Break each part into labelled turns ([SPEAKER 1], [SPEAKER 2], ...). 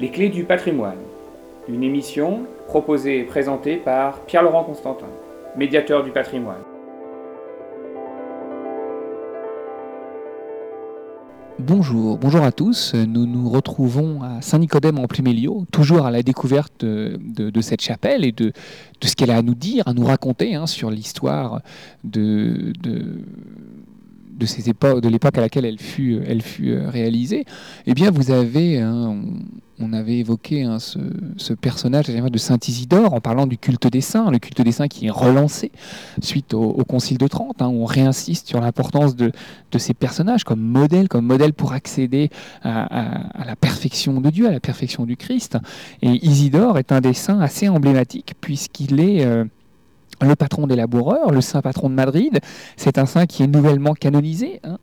[SPEAKER 1] Les clés du patrimoine. Une émission proposée et présentée par Pierre-Laurent Constantin, médiateur du patrimoine.
[SPEAKER 2] Bonjour, bonjour à tous. Nous nous retrouvons à Saint-Nicodème en Pluméliau, toujours à la découverte de, cette chapelle et de, ce qu'elle a à nous dire, à nous raconter hein, sur l'histoire de, de de l'époque à laquelle elle fut, elle fut euh, réalisée, eh bien, vous avez, on, avait évoqué hein, ce, personnage de Saint Isidore en parlant du culte des saints, le culte des saints qui est relancé suite au, Concile de Trente, hein, où on réinsiste sur l'importance de, ces personnages comme modèle, comme modèle pour accéder à, la perfection de Dieu, à la perfection du Christ. Et Isidore est un des saints assez emblématiques puisqu'il est euh, le patron des laboureurs, le saint patron de Madrid. C'est un saint qui est nouvellement canonisé hein,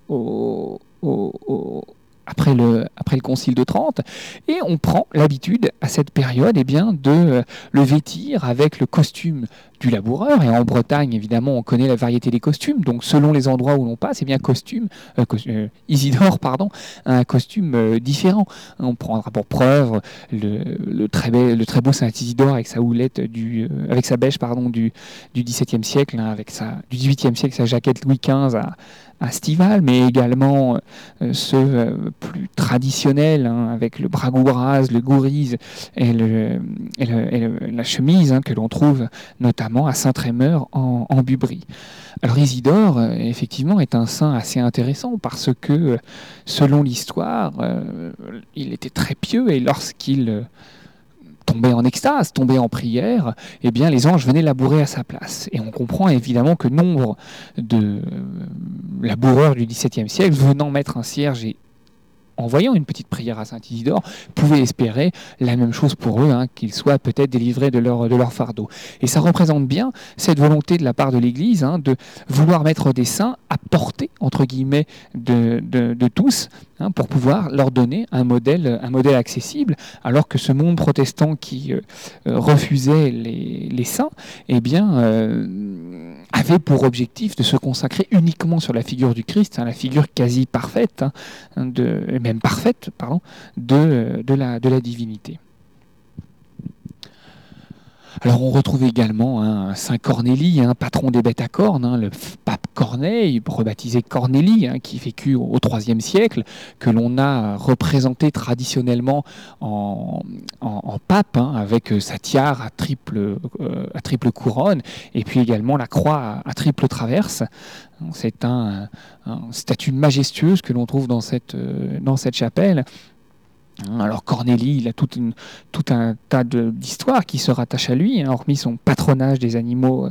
[SPEAKER 2] après, le, concile de Trente. Et on prend l'habitude à cette période eh bien, de le vêtir avec le costume du laboureur. Et en Bretagne, évidemment, on connaît la variété des costumes. Donc, selon les endroits où l'on passe, eh bien, costume, euh, euh, Isidore, pardon, un costume euh, différent. On prendra pour preuve le, très, beau Saint Isidore avec sa houlette du, avec sa bêche, pardon, du, XVIIe siècle, hein, avec sa, du XVIIIe siècle, sa jaquette Louis XV à, à Stival, mais également ceux plus traditionnels, hein, avec le bragouras, le gourise et, la chemise hein, que l'on trouve notamment à Saint-Trémeur en, en, Bubry. Alors Isidore, euh, effectivement, est un saint assez intéressant parce que, euh, selon l'histoire, euh, il était très pieux et lorsqu'il tombait en extase, tombait en prière, eh bien les anges venaient labourer à sa place. Et on comprend évidemment que nombre de laboureurs du XVIIe siècle venant mettre un cierge et en voyant une petite prière à Saint-Isidore, pouvaient espérer la même chose pour eux, hein, qu'ils soient peut-être délivrés de leur, de leur fardeau. Et ça représente bien cette volonté de la part de l'Église hein, de vouloir mettre des saints à portée, entre guillemets, de, de tous, Hein, pour pouvoir leur donner un modèle, un modèle accessible, alors que ce monde protestant qui euh, euh, refusait les, saints, eh bien, euh, avait pour objectif de se consacrer uniquement sur la figure du Christ, la figure quasi parfaite, de, même parfaite, pardon, de, la, divinité. Alors on retrouve également hein, Saint Cornélie, un patron des bêtes à cornes, hein, le pape Corneille, rebaptisé Cornélie, hein, qui vécut au IIIe siècle, que l'on a représenté traditionnellement en, pape, avec sa tiare à triple, euh, à triple couronne, et puis également la croix à, triple traverse. C'est un, statue majestueuse que l'on trouve dans cette, euh, dans cette chapelle. Hein, alors Cornélie, il a tout, un tas d'histoires qui se rattachent à lui, hein, hormis son patronage des animaux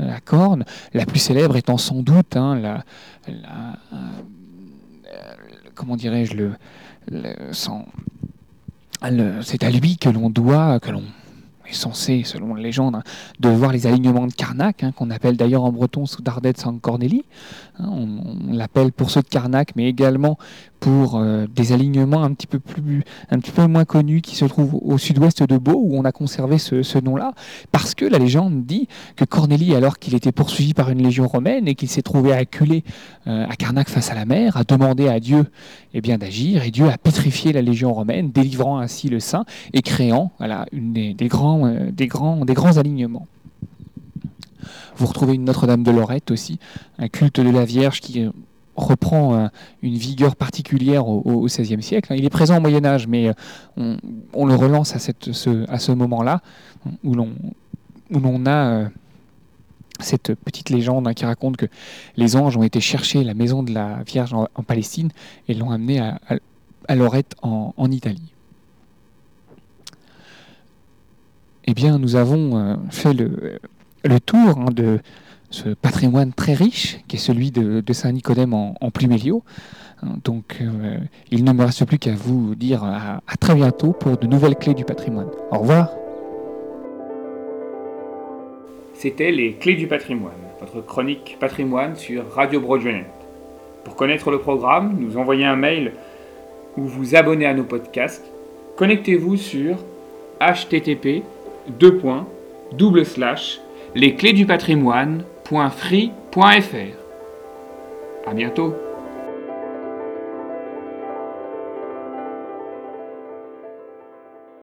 [SPEAKER 2] euh, à cornes. La plus célèbre étant sans doute hein, la, euh, comment dirais-je le, c'est à lui que l'on doit, que l'on est censé, selon la légende, hein, de voir les alignements de Carnac, hein, qu'on appelle d'ailleurs en breton Dardet San. Hein, on, l'appelle pour ceux de Carnac, mais également pour euh, des alignements un petit peu plus, un petit peu moins connus qui se trouvent au sud-ouest de Beau, où on a conservé ce, nom-là, parce que la légende dit que Cornélie, alors qu'il était poursuivi par une légion romaine et qu'il s'est trouvé acculé euh, à Carnac face à la mer, a demandé à Dieu eh bien d'agir, et Dieu a pétrifié la légion romaine, délivrant ainsi le saint et créant voilà, une des grands euh, des, grands, alignements. Vous retrouvez une Notre-Dame de Lorette aussi, un culte de la Vierge qui euh, reprend euh, une vigueur particulière au XVIe siècle. Il est présent au Moyen Âge, mais on, le relance à, cette, ce, moment-là, où l'on a cette petite légende hein, qui raconte que les anges ont été chercher la maison de la Vierge en, Palestine et l'ont amenée à, Lorette en Italie. Eh bien, nous avons euh, fait le, tour hein, de ce patrimoine très riche qui est celui de, Saint-Nicodème en, Pluméliau. Hein, donc, euh, il ne me reste plus qu'à vous dire à, à très bientôt pour de nouvelles clés du patrimoine. Au revoir.
[SPEAKER 1] C'était les Clés du patrimoine, votre chronique patrimoine sur Radio Broadway. Pour connaître le programme, nous envoyer un mail ou vous abonner à nos podcasts, connectez-vous sur http deux points, double slash, les clés du patrimoine.free.fr. À bientôt.